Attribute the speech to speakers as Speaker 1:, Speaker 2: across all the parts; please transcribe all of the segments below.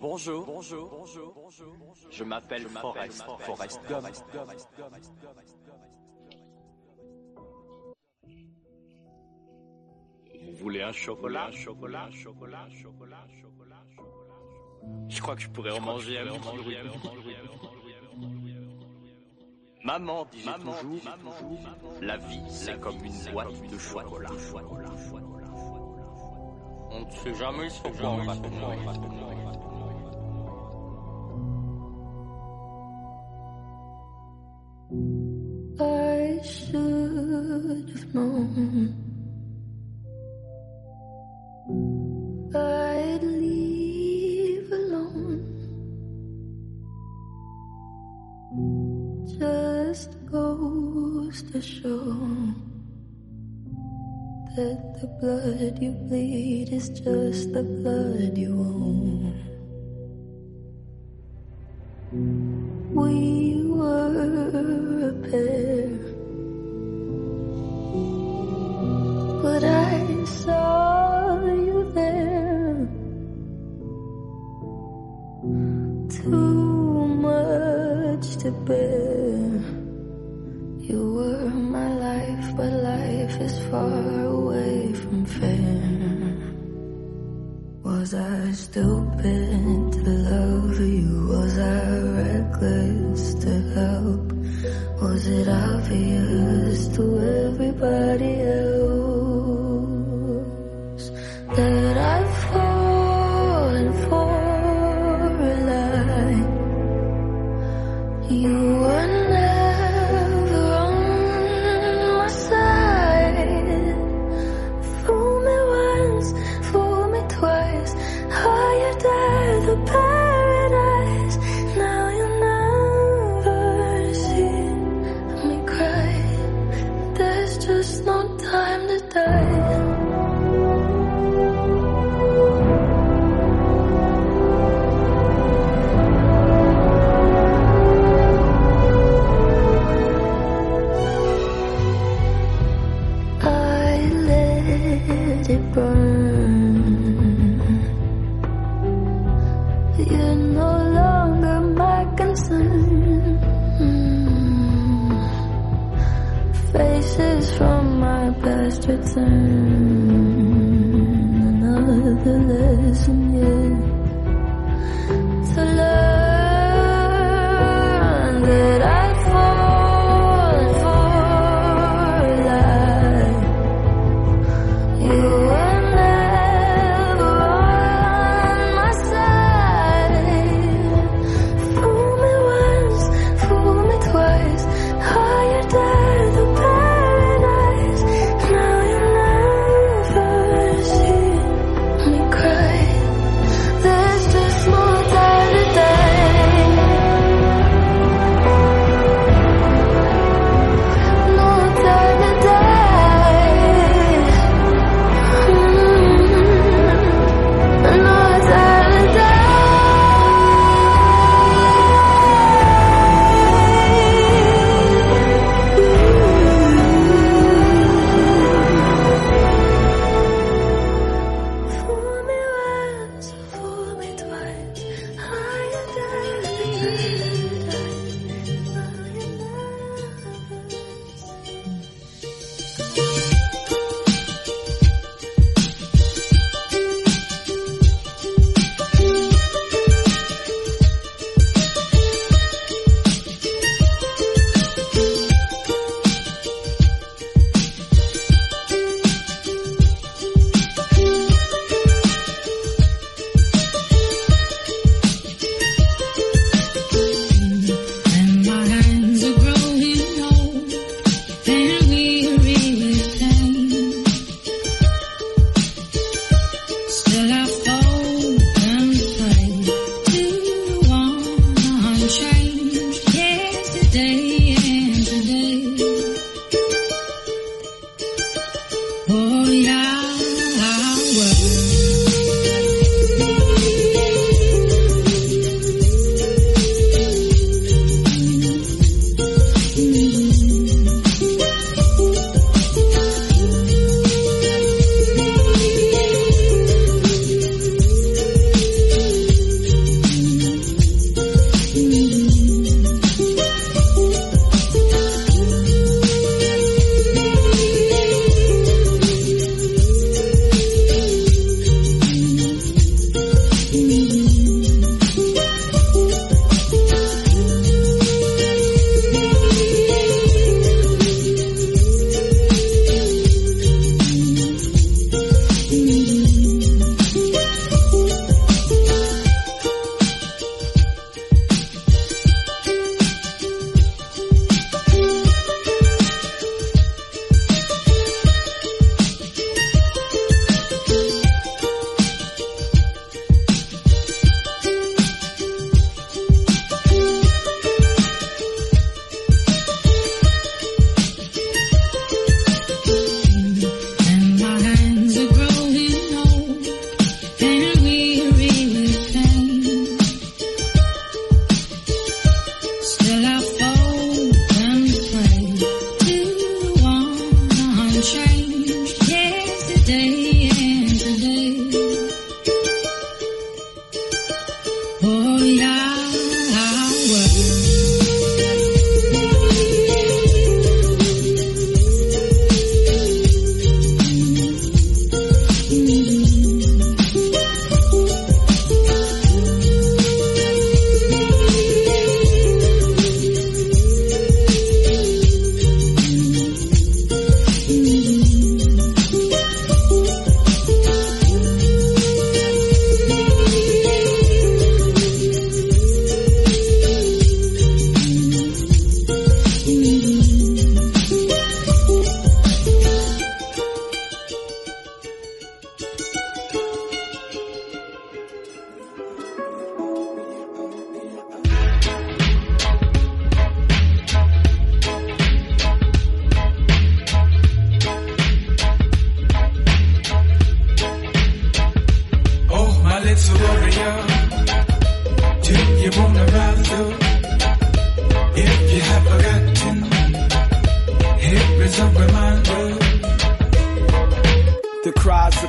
Speaker 1: Bonjour, bonjour, bonjour, bonjour. Je m'appelle Forrest, Forrest. Gump. Vous voulez un chocolat, chocolat, chocolat, chocolat, chocolat, chocolat Je crois que je pourrais en manger un Maman disait toujours, la vie c'est comme une boîte de chocolat. On ne sait jamais ce qu'on va
Speaker 2: should have known I'd leave alone. Just goes to show that the blood you bleed is just the blood you own.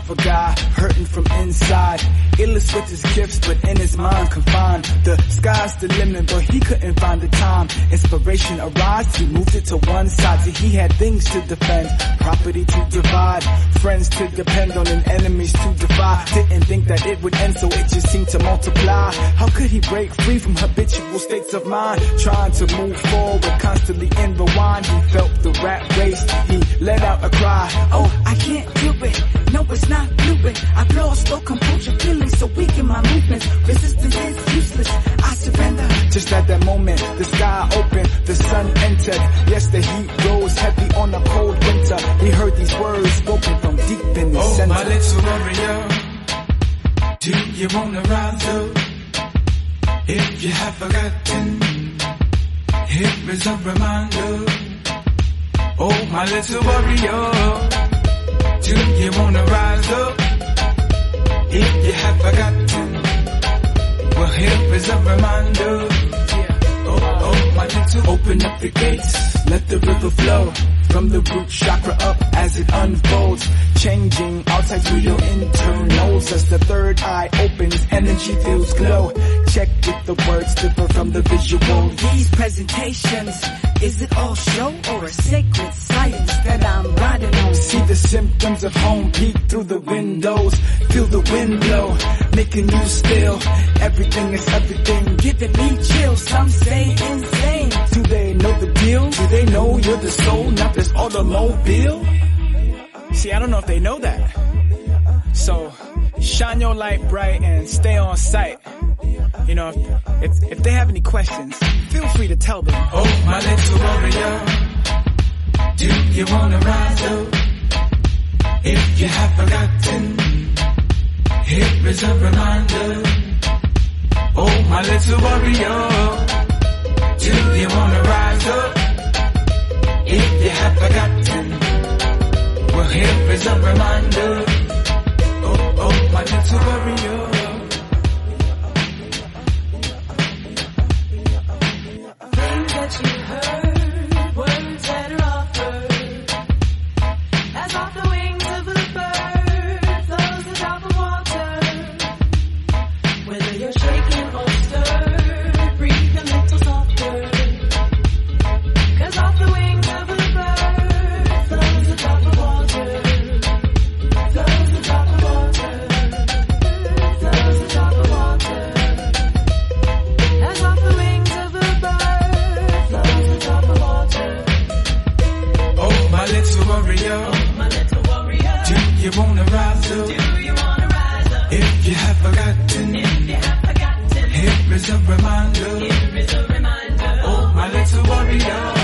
Speaker 2: A
Speaker 3: guy hurting from inside. Illest with his gifts, but in his mind confined. The sky's the limit, but he couldn't find the time. Inspiration arise, he moved it to one side. See, he had things to defend, property to divide, friends to depend on, and enemies to defy. Didn't think that it would end, so it just seemed to multiply. How could he break free from habitual states of mind? Trying to move forward, constantly in rewind. He felt the rat race, he let out a cry. Oh, I can't do it. No, it's not fluid. I've lost all composure, feeling so weak in my movements. Resistance is useless. I surrender. Just at that moment, the sky opened, the sun entered. Yes, the heat rose heavy on a cold winter. He heard these words spoken from deep in the
Speaker 4: Oh,
Speaker 3: center.
Speaker 4: my little warrior, do you wanna rise up? If you have forgotten, here is a reminder. Oh, my little warrior, do you wanna rise up? If you have forgotten, well, here is a reminder. Oh, oh, my little, open up the gates,
Speaker 3: Let the river flow from the root chakra up as it unfolds, changing outside through your internals as the third eye opens, energy feels glow. Check if the words differ from the visual.
Speaker 5: These presentations, is it all show or a sacred science that I'm riding on?
Speaker 3: See the symptoms of home peek through the windows. Feel the wind blow, making you still. Everything is everything.
Speaker 5: Giving me chills, some say insane.
Speaker 3: The deal? Do they know you're the soul, not this automobile? See, I don't know if they know that. So, shine your light bright and stay on sight. You know, if, if, if they have any questions, feel free to tell them.
Speaker 4: Oh, my little warrior, do you wanna rise up? If you have forgotten, here is a reminder. Oh, my little warrior, do you wanna rise up? If you have forgotten, well, here is a reminder. Oh, oh, my little warrior.
Speaker 2: Things that you heard,
Speaker 4: is a reminder.
Speaker 2: here is a reminder.
Speaker 4: Oh, my little warrior,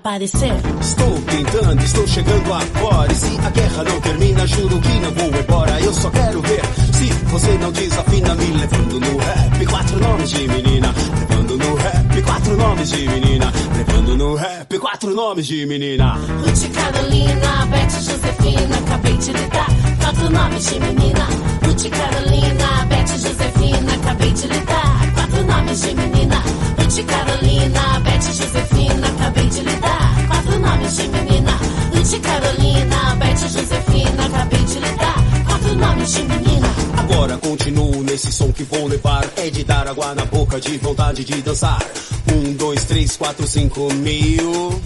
Speaker 6: aparecer.
Speaker 7: Estou tentando, estou chegando agora. E se a guerra não termina, juro que não vou embora. Eu só quero ver se você não desafina, me levando no rap. Quatro nomes de menina, levando no rap. Quatro nomes de menina, levando no rap. Quatro nomes de menina.
Speaker 6: Ruth Carolina, Beth Josefina, acabei de lhe dar quatro nomes de menina. Ruth Carolina, Beth Josefina, acabei de lhe dar quatro nomes de menina. Ruth Carolina, Beth Josefina, acabei de lhe dar quatro nomes de menina. Ruth Carolina, Beth Josefina, acabei de lhe dar quatro nomes de menina.
Speaker 7: Agora continuo nesse som que vou levar. É de dar água na boca, de vontade de dançar. Um, dois, três, quatro, cinco mil.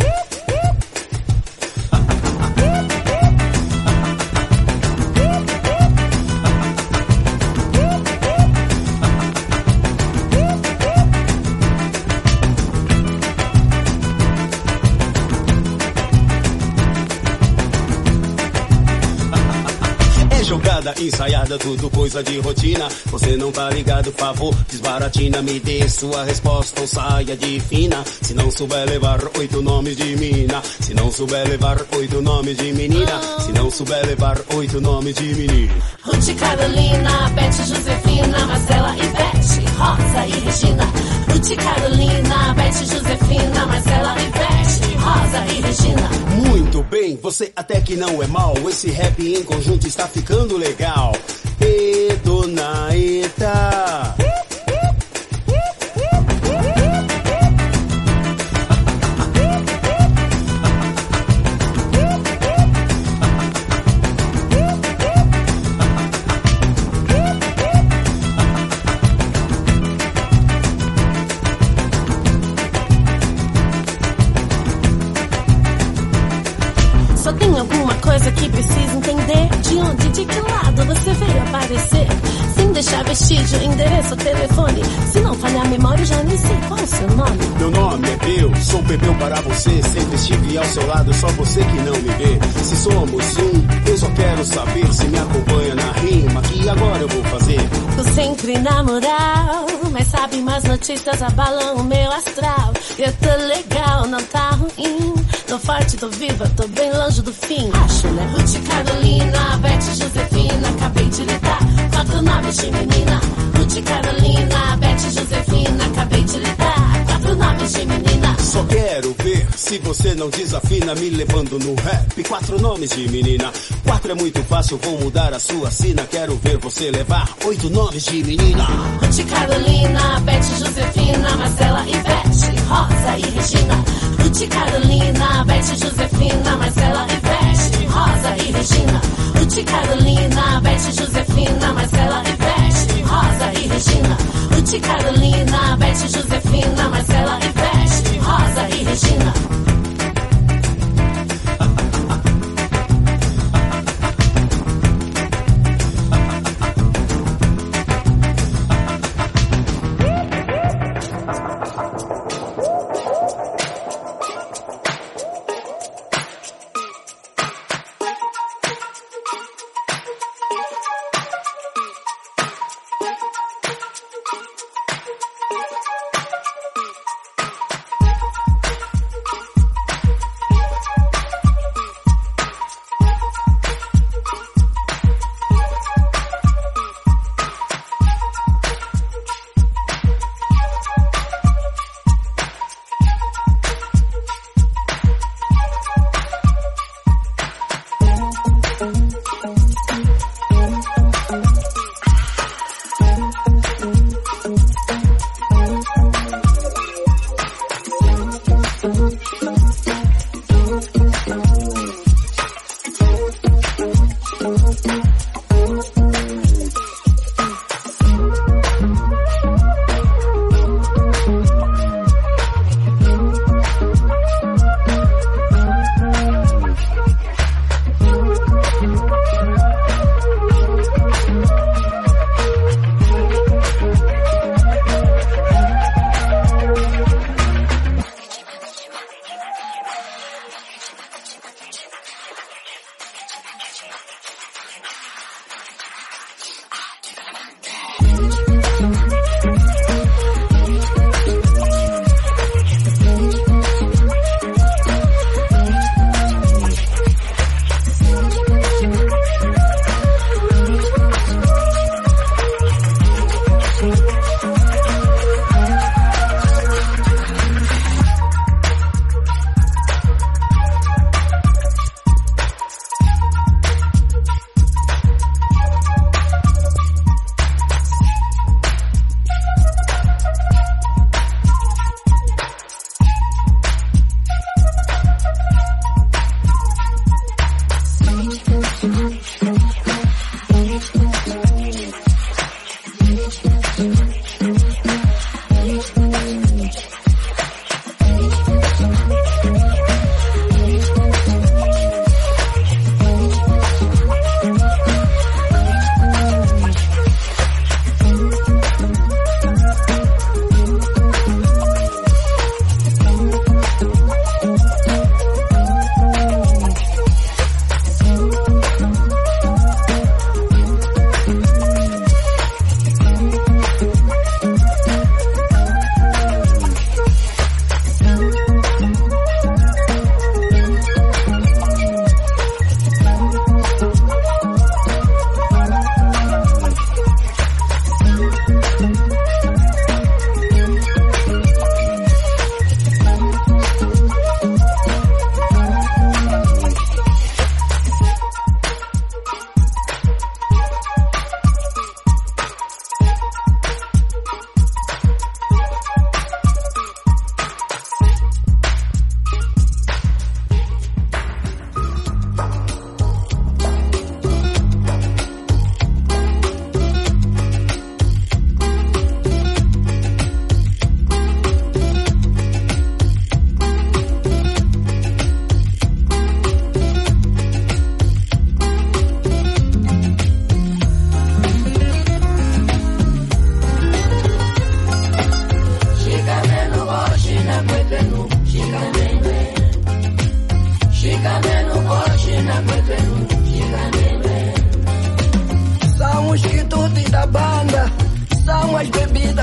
Speaker 7: Ensaiada, tudo coisa de rotina. Você não tá ligado, favor, desbaratina. Me dê sua resposta ou saia de fina. Se não souber levar oito nomes de mina. Se não souber levar oito nomes de menina. Se não souber levar oito nomes de menino.
Speaker 6: Ruth Carolina, Beth Josefina, Marcela e Beth, Rosa e Regina. Ruth Carolina, Beth Josefina, Marcela e Beth, Rosa e Regina.
Speaker 7: Muito bem, você até que não é mal. Esse rap em conjunto está ficando legal. E dona Eta.
Speaker 6: Precisa entender. De onde, de que lado você veio aparecer? Deixar vestígio, endereço, telefone. Se não falhar a memória, eu já nem sei qual o seu nome.
Speaker 7: Meu nome é Peu, sou Pepeu para você. Sempre estive ao seu lado, só você que não me vê. Se somos um, eu só quero saber se me acompanha na rima. Que agora eu vou fazer.
Speaker 6: Tô sempre na moral, mas sabe, mais notícias abalam o meu astral. Eu tô legal, não tá ruim. Tô forte, tô viva, tô bem longe do fim. Acho, né? Ruth Carolina, Beth Josefina, acabei de lhe quatro nomes de menina. Ruth Carolina, Beth Josefina, acabei de lhe dar quatro nomes de menina.
Speaker 7: Só quero ver se você não desafina, me levando no rap. Quatro nomes de menina. Quatro é muito fácil, vou mudar a sua sina. Quero ver você levar oito nomes de menina.
Speaker 6: Ruth Carolina, Beth Josefina, Marcela e Beth, Rosa e Regina. Ruth Carolina, Beth Josefina, Marcela e Beth, Rosa e Regina. Ruth Carolina, Beth Josefina, Marcela e Beth, Rosa e Regina. Ruth Carolina, Beth Josefina, Marcela e Beth, Rosa e Regina.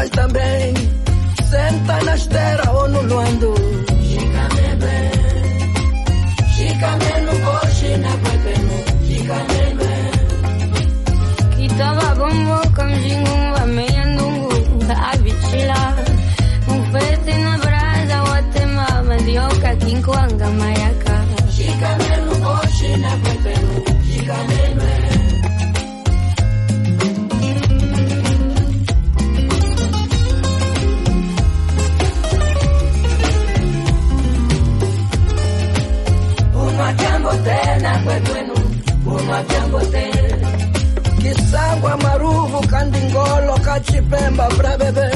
Speaker 6: Natal também.
Speaker 8: Senta na esteira ou no luando. Chicame bem. Chicame no
Speaker 9: coche na guepeno. Chicame bem. Kitaba bombo kamjingu wa meia ndungu da
Speaker 8: abichila. Mufete na brasa wate mama ndioka kinkuanga maya. Jambo tena. Kisangwa maruvu kandi ngolo kachipemba bra bebe.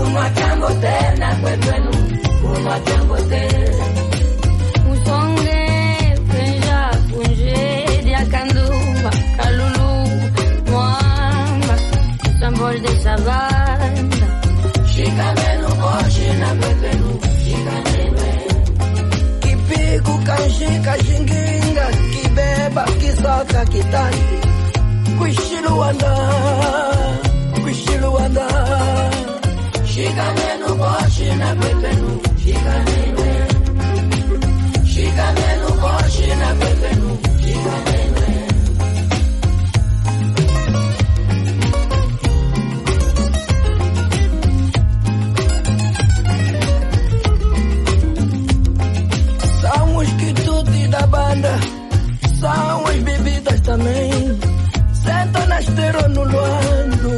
Speaker 8: Una jambo tena kwepenu. Una jambo tena.
Speaker 9: usonge penja punje diakandumba kalulu sambol de sabanda
Speaker 8: Shikamenu boshi na. Shikamenu. Kipiku kanshika shinginga kibeba kisaka kitandi. Kwishiluanda. Kwishiluanda. Shikamenu boshi na kwepenu. Shikamenu. Shikamenu boshi na kwepenu. Também. Senta na esteira no luando.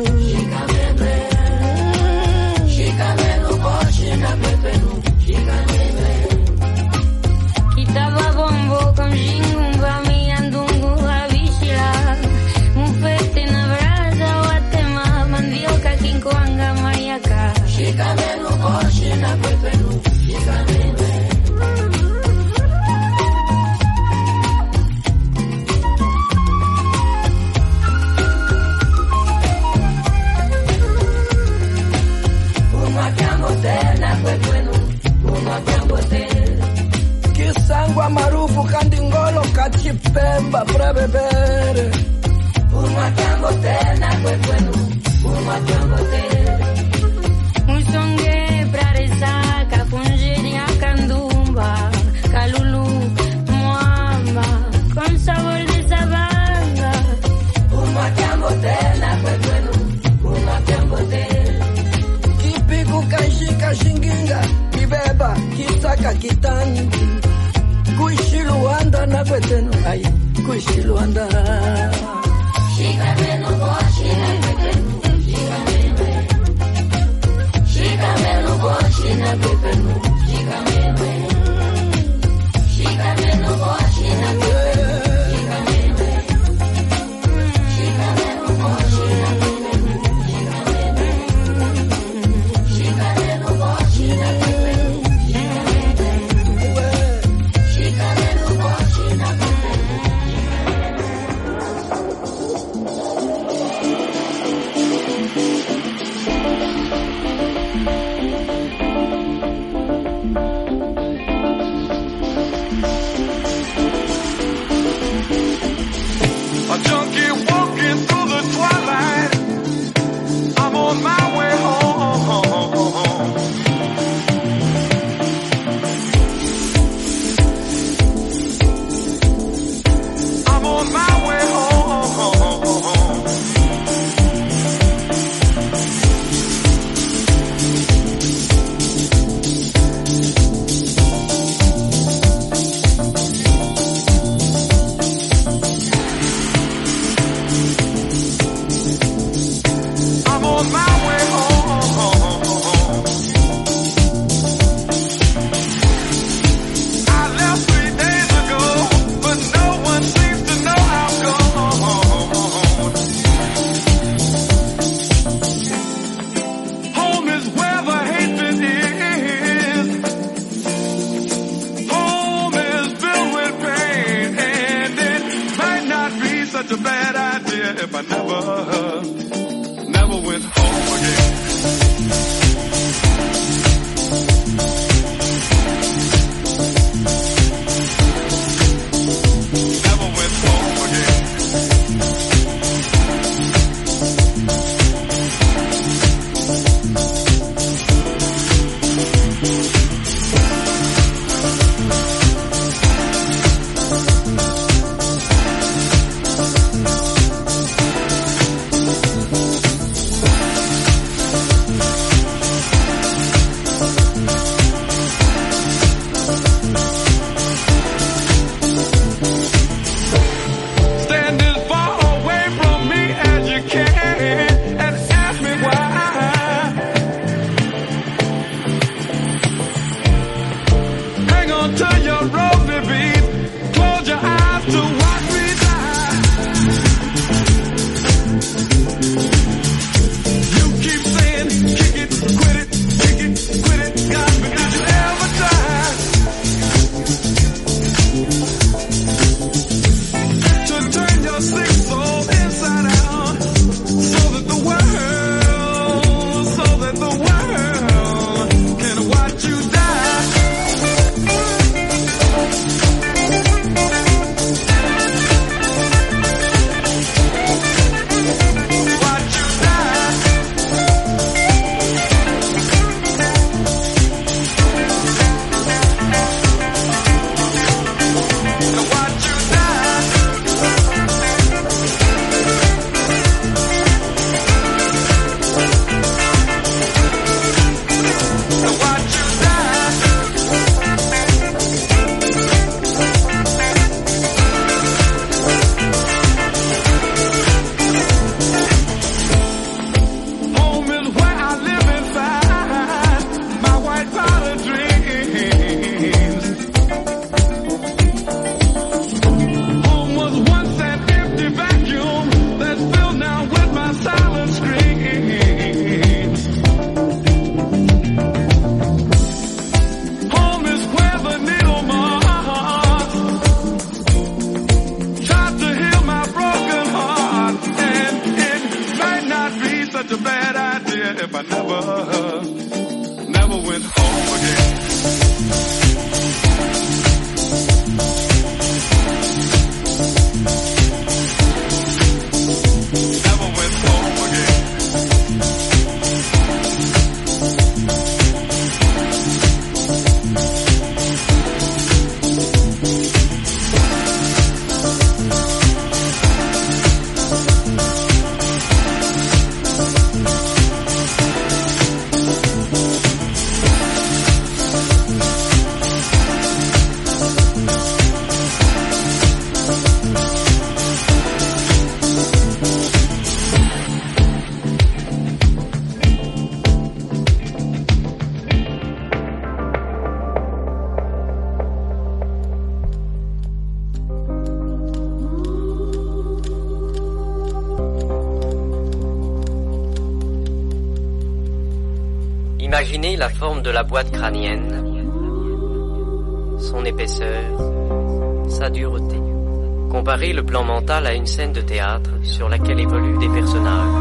Speaker 10: scène de théâtre sur laquelle évoluent des personnages.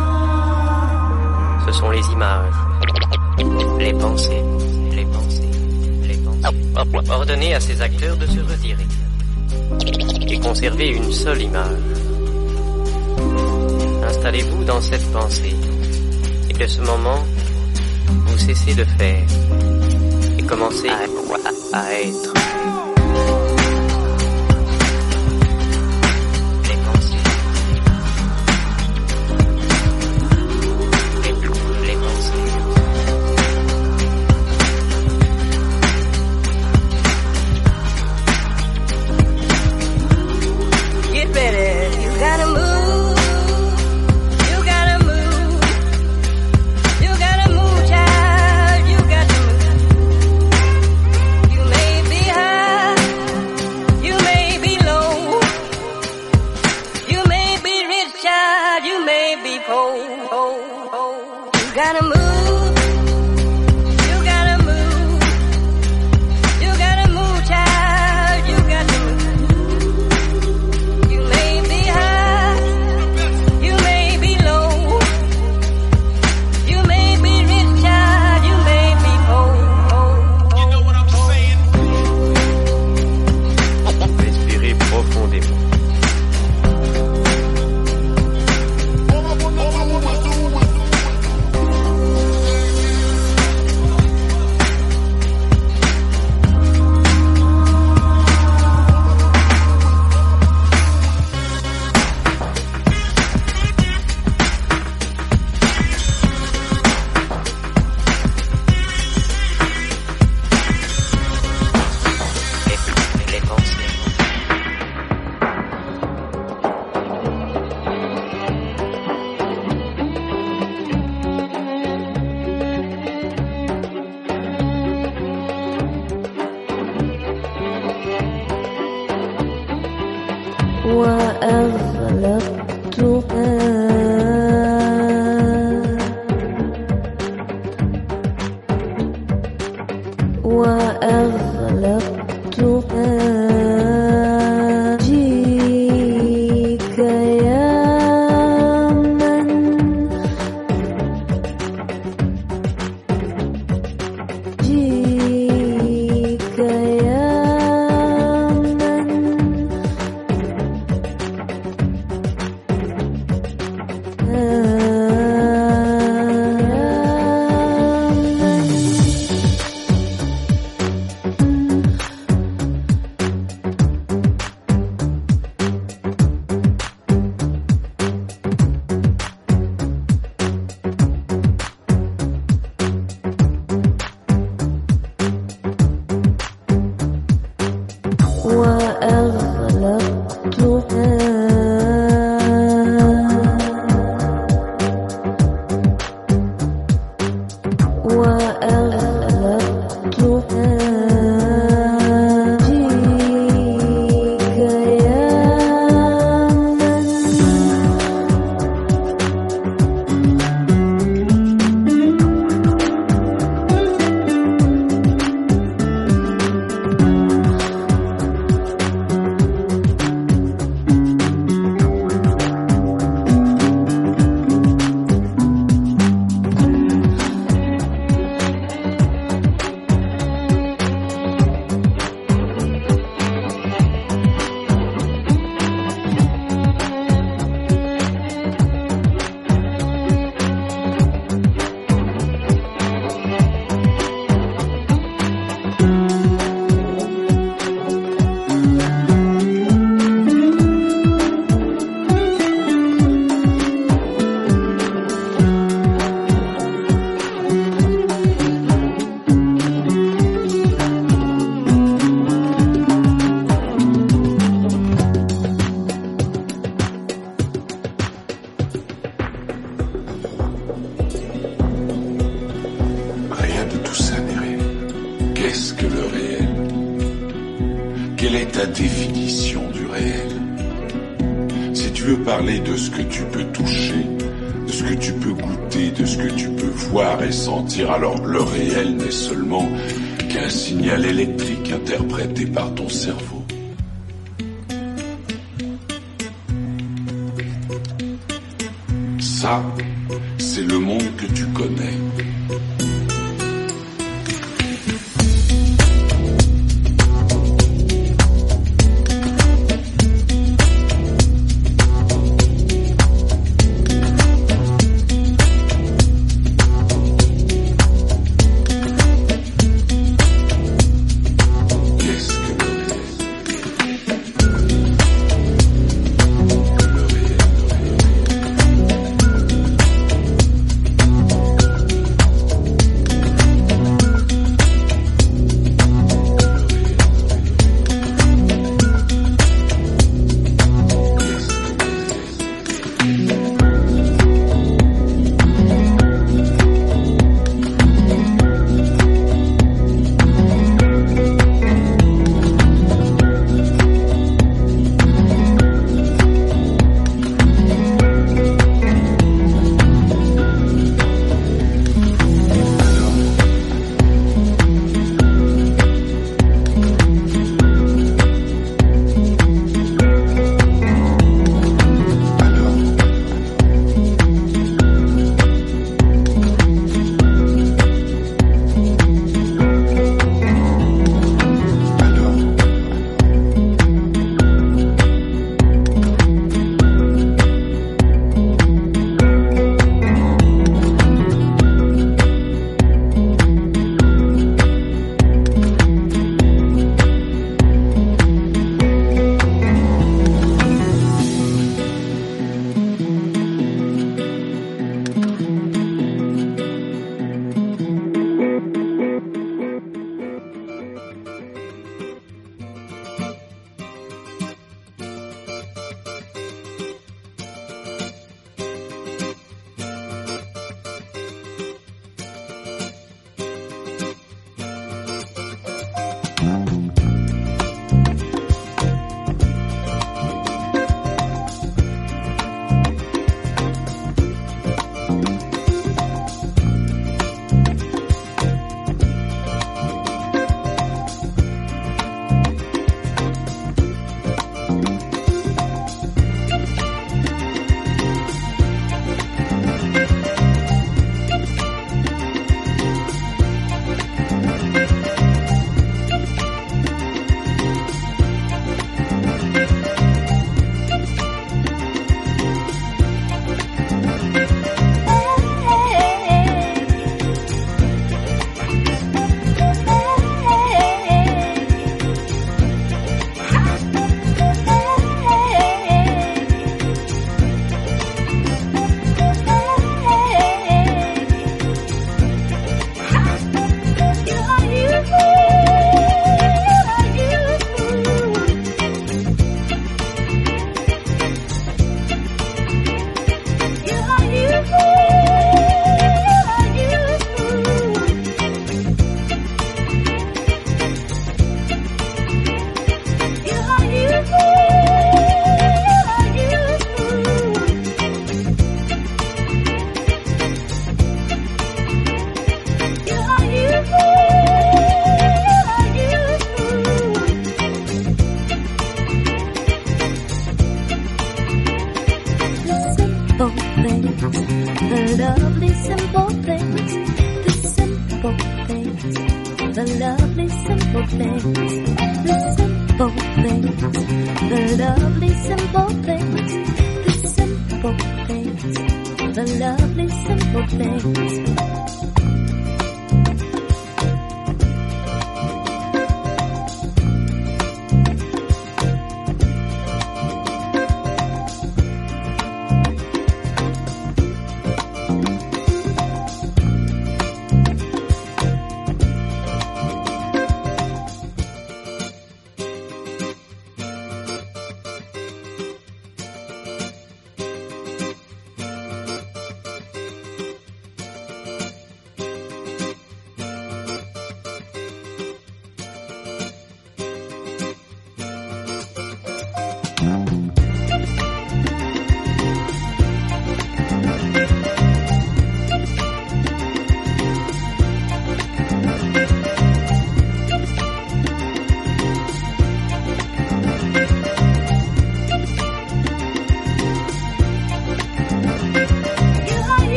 Speaker 10: Ce sont les images, les pensées, les pensées, les pensées. Ordonnez à ces acteurs de se retirer et conservez une seule image. Installez-vous dans cette pensée et de ce moment, vous cessez de faire et commencez à, à être.
Speaker 2: Rien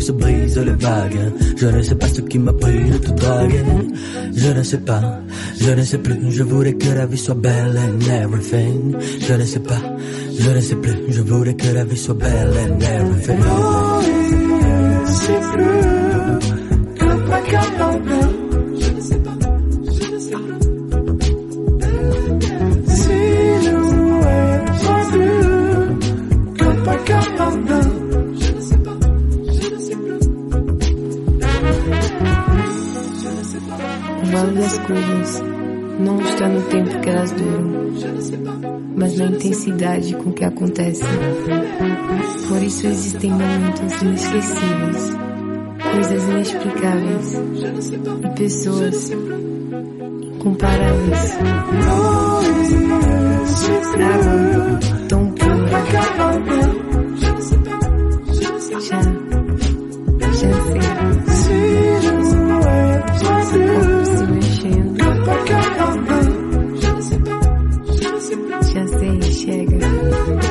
Speaker 11: se brisent les vagues Je ne sais pas ce qui m'a pris de Je ne sais pas, je ne sais plus. Je que la vie soit belle and everything. Je ne sais pas, je ne sais plus. Je que la vie soit belle and everything.
Speaker 4: Pure,
Speaker 12: intensidade com que acontecem. Por isso existem momentos inesquecíveis, coisas inexplicáveis e pessoas incomparáveis. Água tão pura. Já, já sei. Corpo se mexendo. Já sei,
Speaker 13: 谢哥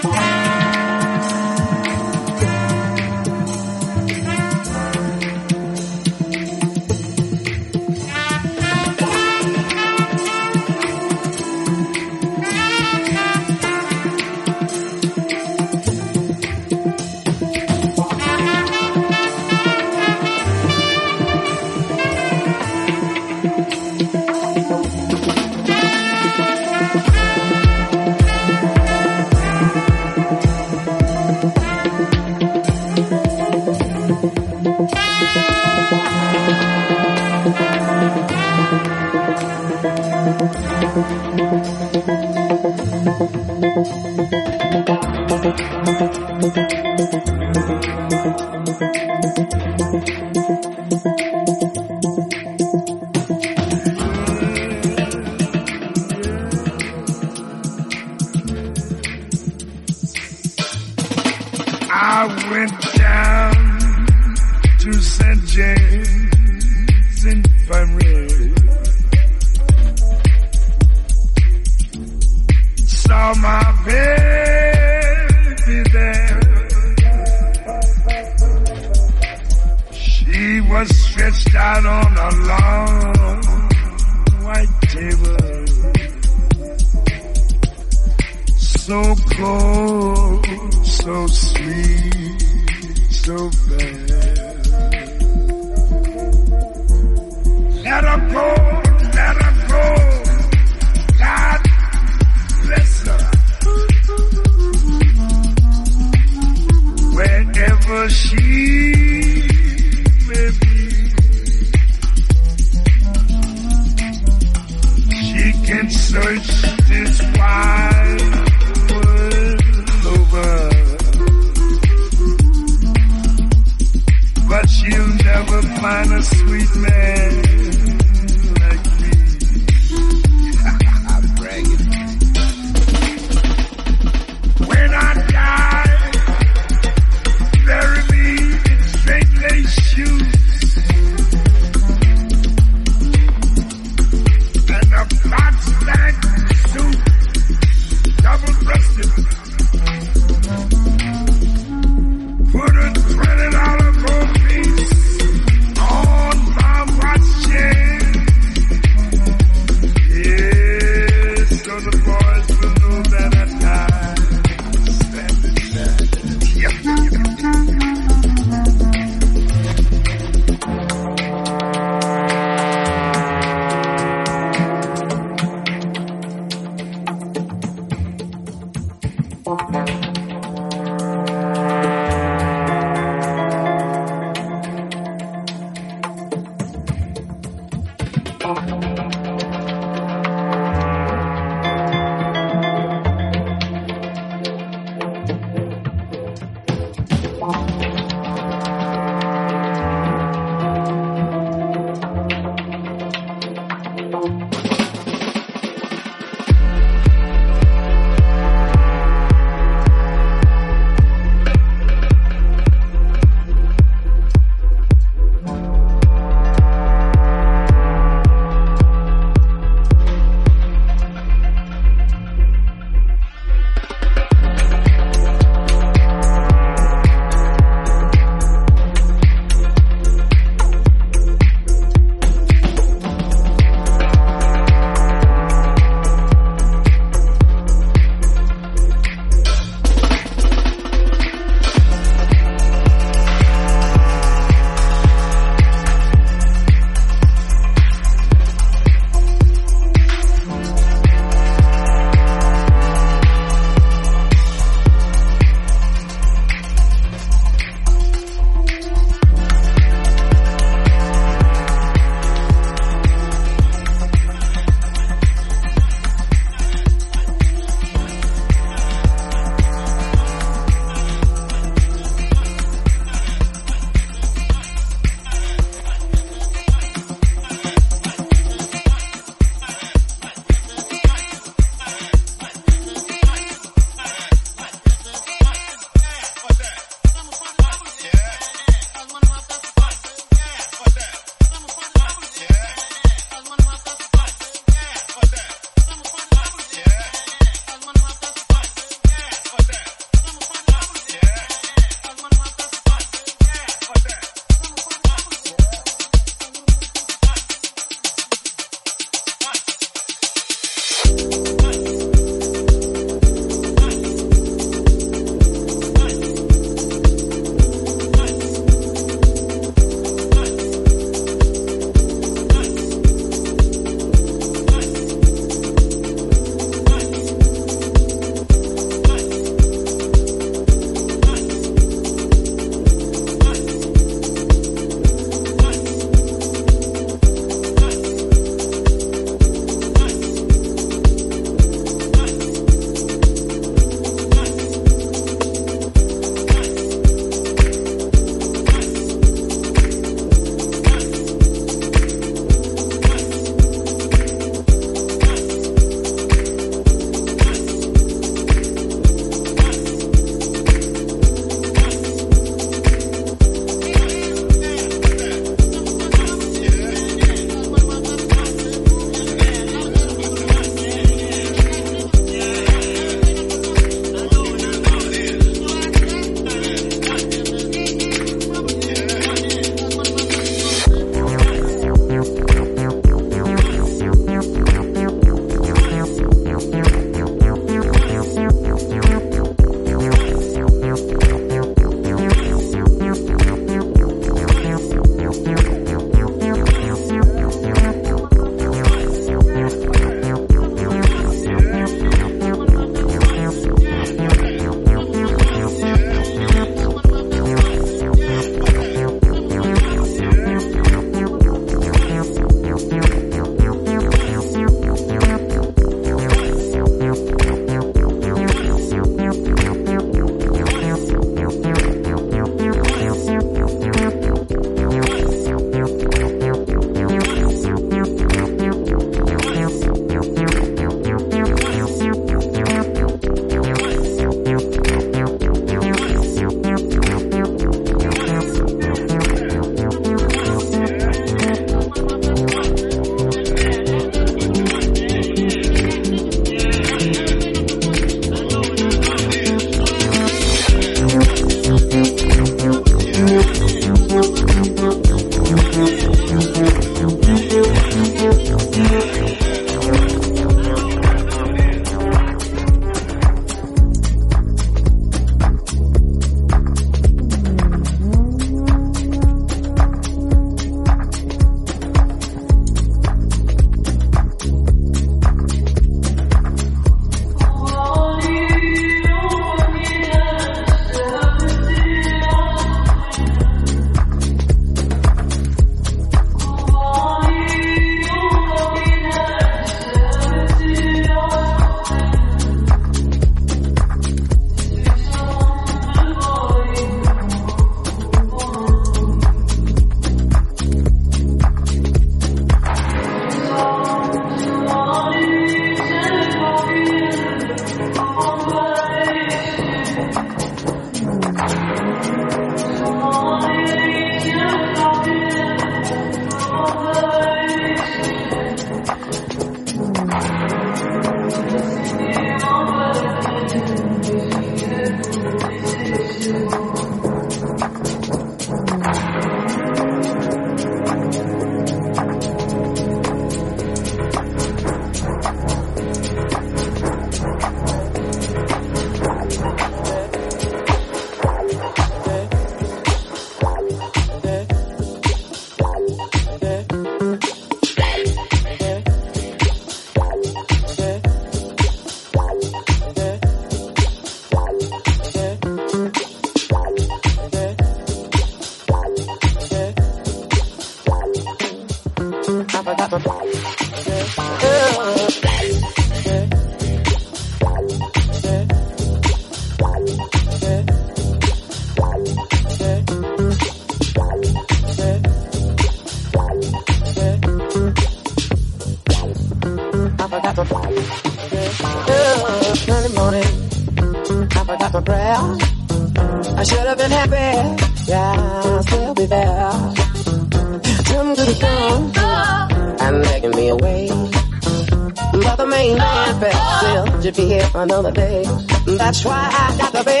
Speaker 13: But
Speaker 5: main man felt still to be here another day. That's why I got to be.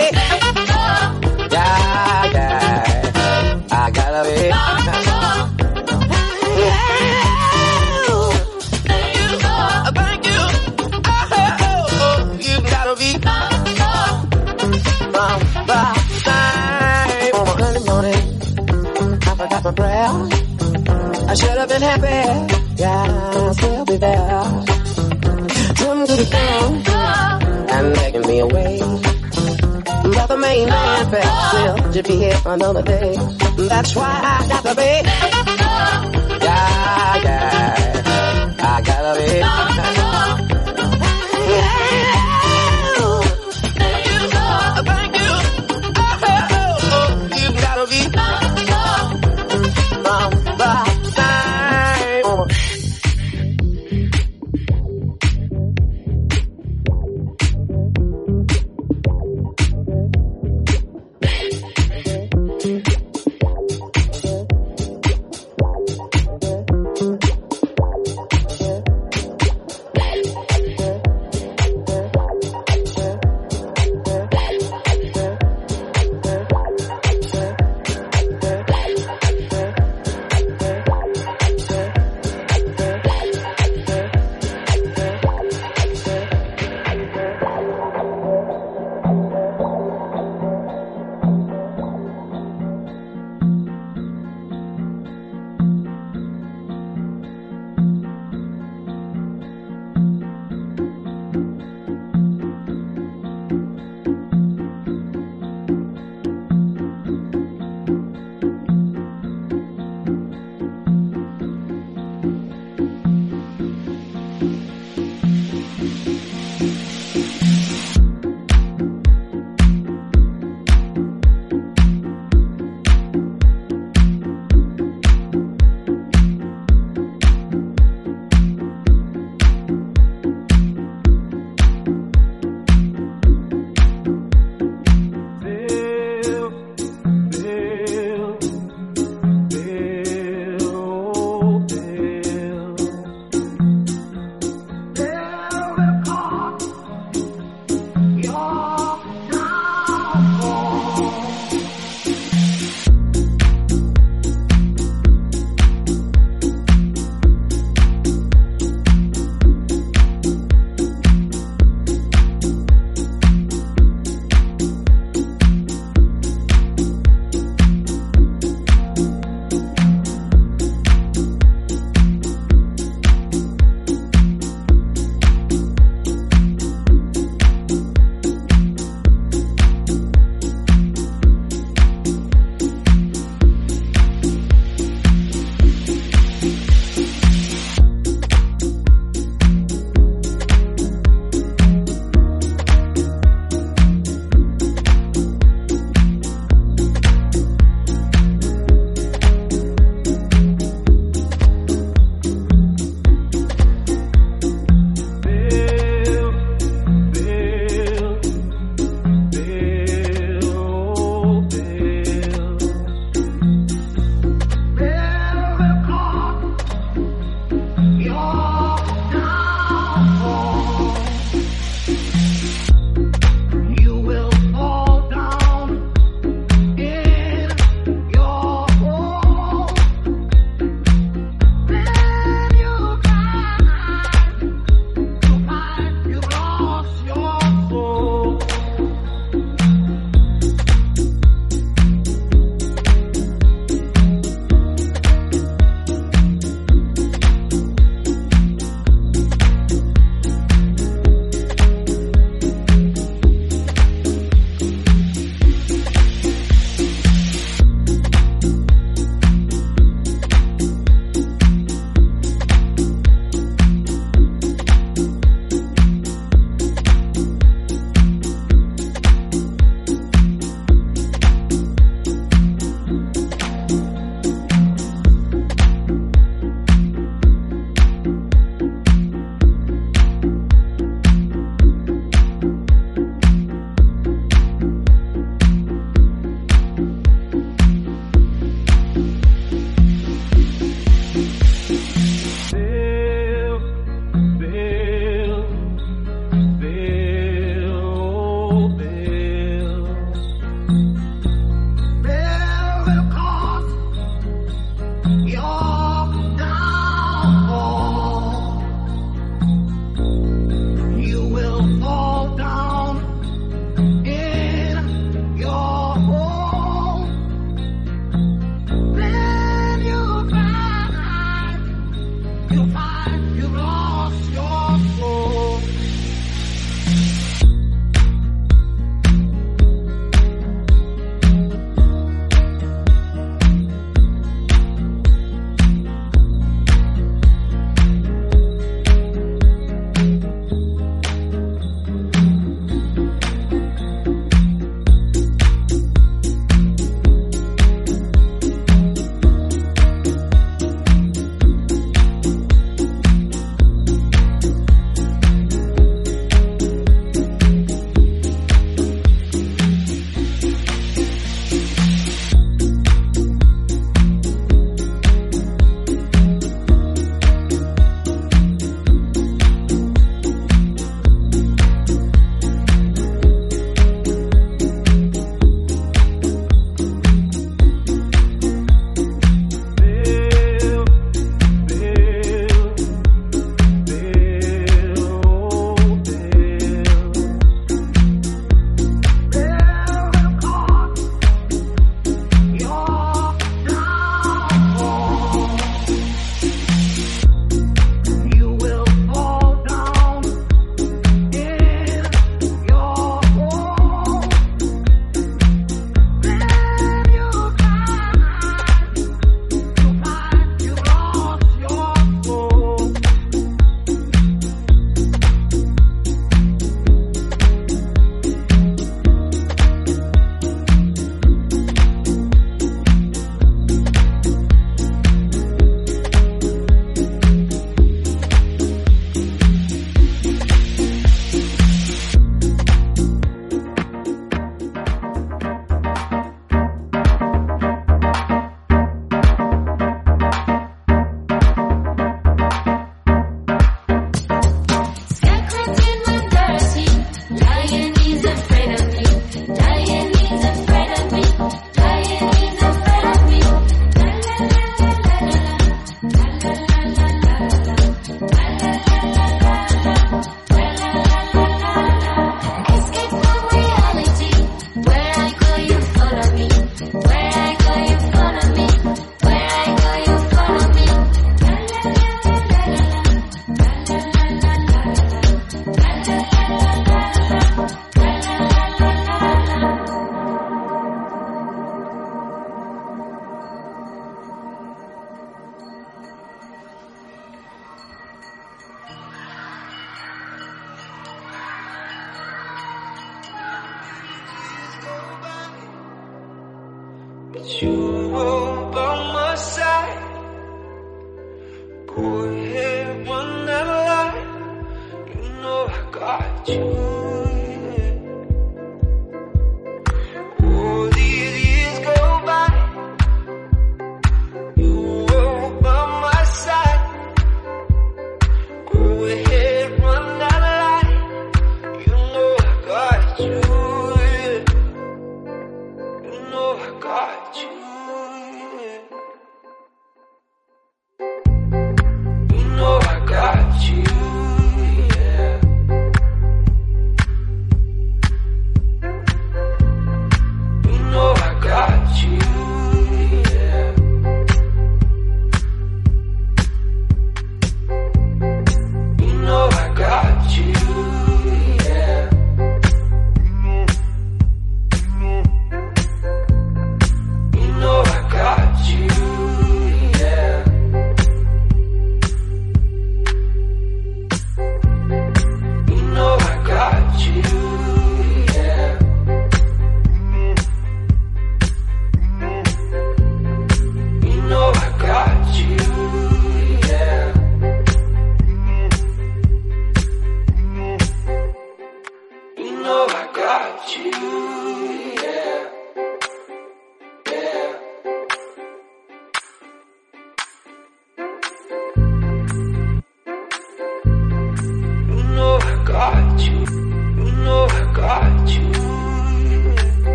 Speaker 5: Yeah, yeah. I gotta be. I should have been happy. Yeah, I'll still be there. To the phone and making me away. But the main man felt still to be here another day. That's why I got to be. Yeah, yeah. I gotta be.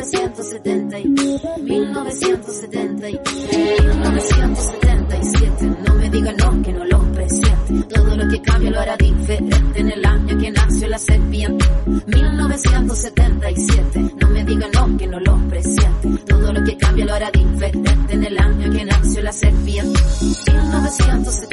Speaker 14: 1970 1970 1977. No me digan no, que no lo presiente. Todo lo que cambia lo hará diferente en el año que nació la serpiente. 1977. No me digan no, que no lo presiente. Todo lo que cambia lo hará diferente en el año que nació la serpiente. 1977.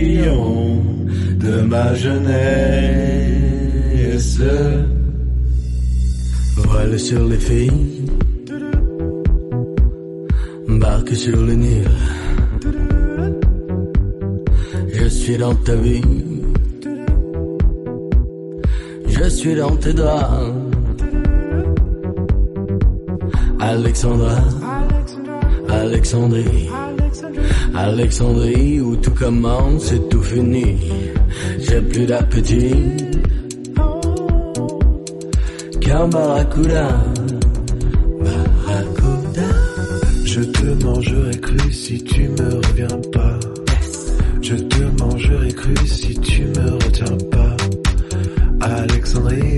Speaker 14: de
Speaker 11: ma jeunesse. Voile sur les filles, barque sur le Nil. Je suis dans ta vie, je suis dans tes doigts. Alexandra, Alexandrie. Alexandrie où tout commence et tout finit. J'ai plus d'appétit. qu'un Barracuda, Barracuda,
Speaker 15: je te mangerai cru si tu me reviens pas. Je te mangerai cru si tu me retiens pas. Alexandrie.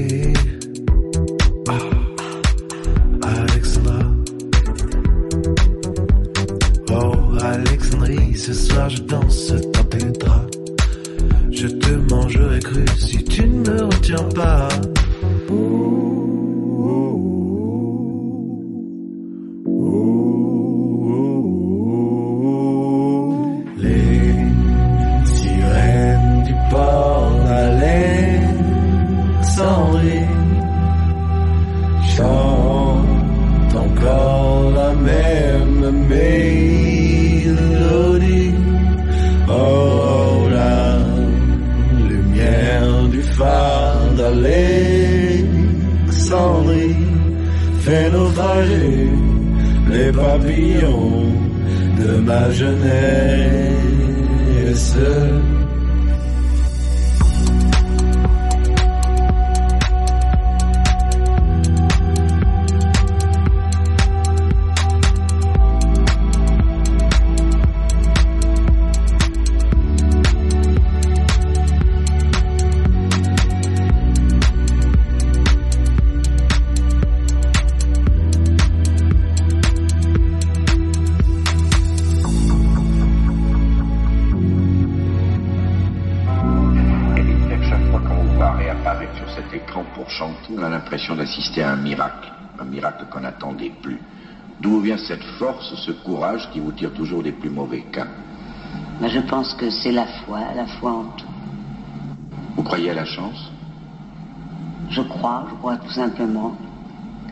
Speaker 15: je
Speaker 9: crois tout simplement.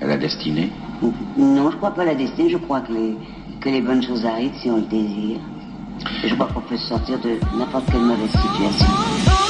Speaker 16: À la destinée
Speaker 9: Non, je ne crois pas à la destinée, je crois que les, que les bonnes choses arrivent si on le désire. Je crois qu'on peut sortir de n'importe quelle mauvaise situation.